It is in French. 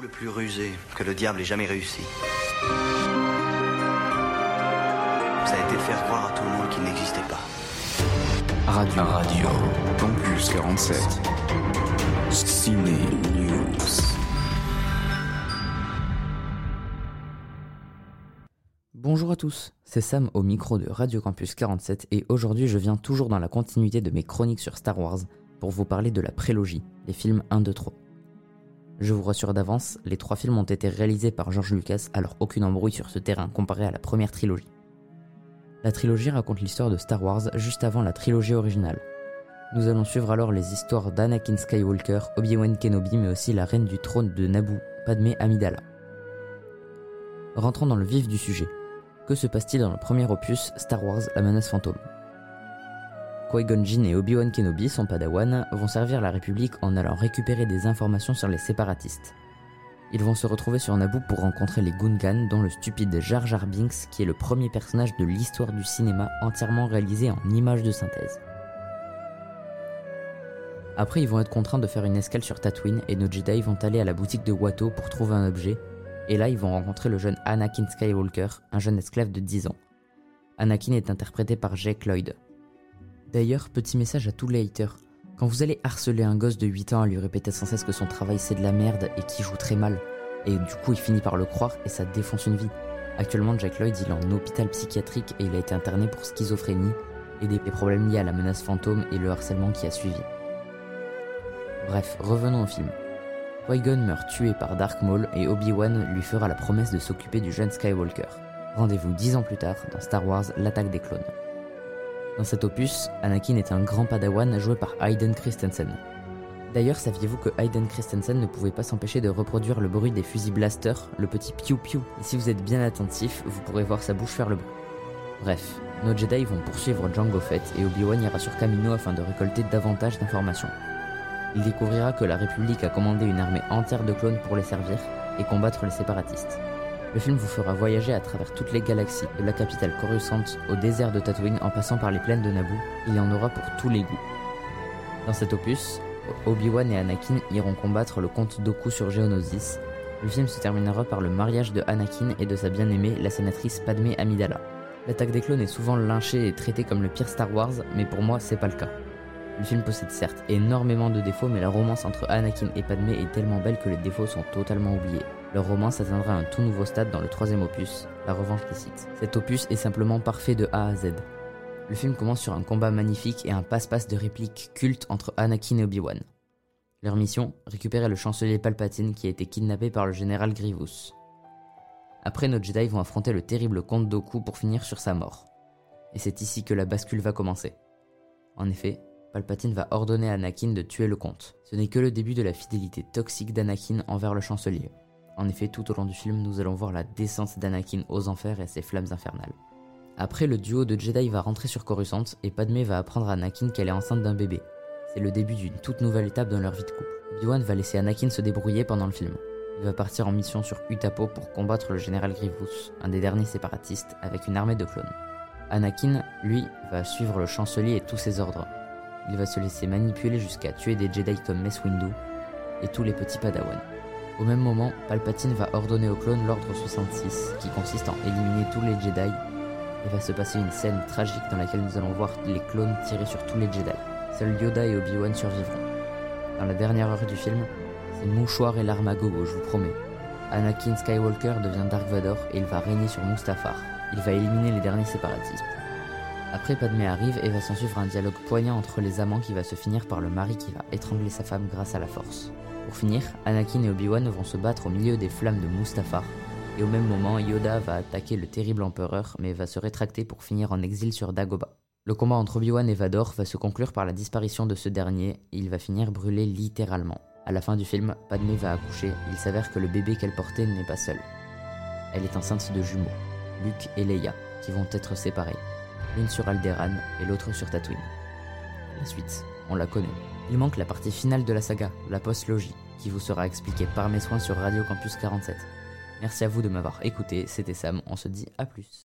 coup le plus rusé que le diable ait jamais réussi. Ça a été de faire croire à tout le monde qu'il n'existait pas. Radio. Radio. Campus 47. Ciné News. Bonjour à tous, c'est Sam au micro de Radio Campus 47 et aujourd'hui je viens toujours dans la continuité de mes chroniques sur Star Wars pour vous parler de la prélogie, les films 1, 2, 3. Je vous rassure d'avance, les trois films ont été réalisés par George Lucas, alors aucune embrouille sur ce terrain comparé à la première trilogie. La trilogie raconte l'histoire de Star Wars juste avant la trilogie originale. Nous allons suivre alors les histoires d'Anakin Skywalker, Obi-Wan Kenobi, mais aussi la reine du trône de Naboo, Padmé Amidala. Rentrons dans le vif du sujet. Que se passe-t-il dans le premier opus, Star Wars La menace fantôme? Qui-Gon et Obi-Wan Kenobi, son padawan, vont servir la République en allant récupérer des informations sur les séparatistes. Ils vont se retrouver sur Naboo pour rencontrer les Gungans, dont le stupide Jar Jar Binks, qui est le premier personnage de l'histoire du cinéma entièrement réalisé en images de synthèse. Après, ils vont être contraints de faire une escale sur Tatooine et nos Jedi vont aller à la boutique de Watto pour trouver un objet. Et là, ils vont rencontrer le jeune Anakin Skywalker, un jeune esclave de 10 ans. Anakin est interprété par Jake Lloyd. D'ailleurs, petit message à tous les haters. Quand vous allez harceler un gosse de 8 ans à lui répéter sans cesse que son travail c'est de la merde et qu'il joue très mal, et du coup il finit par le croire et ça défonce une vie. Actuellement, Jack Lloyd il est en hôpital psychiatrique et il a été interné pour schizophrénie et des problèmes liés à la menace fantôme et le harcèlement qui a suivi. Bref, revenons au film. Qui-Gon meurt tué par Dark Maul et Obi-Wan lui fera la promesse de s'occuper du jeune Skywalker. Rendez-vous dix ans plus tard dans Star Wars L'attaque des clones. Dans cet opus, Anakin est un grand padawan joué par Hayden Christensen. D'ailleurs, saviez-vous que Hayden Christensen ne pouvait pas s'empêcher de reproduire le bruit des fusils blaster, le petit piou piou Et si vous êtes bien attentif, vous pourrez voir sa bouche faire le bruit. Bref, nos Jedi vont poursuivre Jango Fett et Obi-Wan ira sur Kamino afin de récolter davantage d'informations. Il découvrira que la République a commandé une armée entière de clones pour les servir et combattre les séparatistes. Le film vous fera voyager à travers toutes les galaxies, de la capitale Coruscant au désert de Tatooine en passant par les plaines de Naboo, il y en aura pour tous les goûts. Dans cet opus, Obi-Wan et Anakin iront combattre le comte Doku sur Geonosis. Le film se terminera par le mariage de Anakin et de sa bien-aimée, la sénatrice Padmé Amidala. L'attaque des clones est souvent lynchée et traitée comme le pire Star Wars, mais pour moi c'est pas le cas. Le film possède certes énormément de défauts, mais la romance entre Anakin et Padmé est tellement belle que les défauts sont totalement oubliés. Leur romance atteindra un tout nouveau stade dans le troisième opus, La Revanche des Sith. Cet opus est simplement parfait de A à Z. Le film commence sur un combat magnifique et un passe-passe de répliques cultes entre Anakin et Obi-Wan. Leur mission, récupérer le chancelier Palpatine qui a été kidnappé par le général Grievous. Après, nos Jedi vont affronter le terrible comte Doku pour finir sur sa mort. Et c'est ici que la bascule va commencer. En effet, Palpatine va ordonner à Anakin de tuer le comte. Ce n'est que le début de la fidélité toxique d'Anakin envers le chancelier. En effet, tout au long du film, nous allons voir la descente d'Anakin aux enfers et ses flammes infernales. Après, le duo de Jedi va rentrer sur Coruscant et Padmé va apprendre à Anakin qu'elle est enceinte d'un bébé. C'est le début d'une toute nouvelle étape dans leur vie de couple. Obi-Wan va laisser Anakin se débrouiller pendant le film. Il va partir en mission sur Utapo pour combattre le général Grievous, un des derniers séparatistes, avec une armée de clones. Anakin, lui, va suivre le chancelier et tous ses ordres. Il va se laisser manipuler jusqu'à tuer des Jedi comme Mace Windu et tous les petits Padawan. Au même moment, Palpatine va ordonner aux clones l'ordre 66, qui consiste en éliminer tous les Jedi, et va se passer une scène tragique dans laquelle nous allons voir les clones tirer sur tous les Jedi. Seuls Yoda et Obi-Wan survivront. Dans la dernière heure du film, c'est mouchoir et larmes à gogo, je vous promets. Anakin Skywalker devient Dark Vador et il va régner sur Mustafar. Il va éliminer les derniers séparatistes. Après, Padmé arrive et va s'en suivre un dialogue poignant entre les amants qui va se finir par le mari qui va étrangler sa femme grâce à la force. Pour finir, Anakin et Obi-Wan vont se battre au milieu des flammes de Mustafar, et au même moment, Yoda va attaquer le terrible empereur, mais va se rétracter pour finir en exil sur Dagobah. Le combat entre Obi-Wan et Vador va se conclure par la disparition de ce dernier, et il va finir brûlé littéralement. À la fin du film, Padmé va accoucher, il s'avère que le bébé qu'elle portait n'est pas seul. Elle est enceinte de jumeaux, Luke et Leia, qui vont être séparés, l'une sur Alderaan et l'autre sur Tatooine. La suite, on la connaît. Il manque la partie finale de la saga, la post-logie, qui vous sera expliquée par mes soins sur Radio Campus 47. Merci à vous de m'avoir écouté, c'était Sam, on se dit à plus.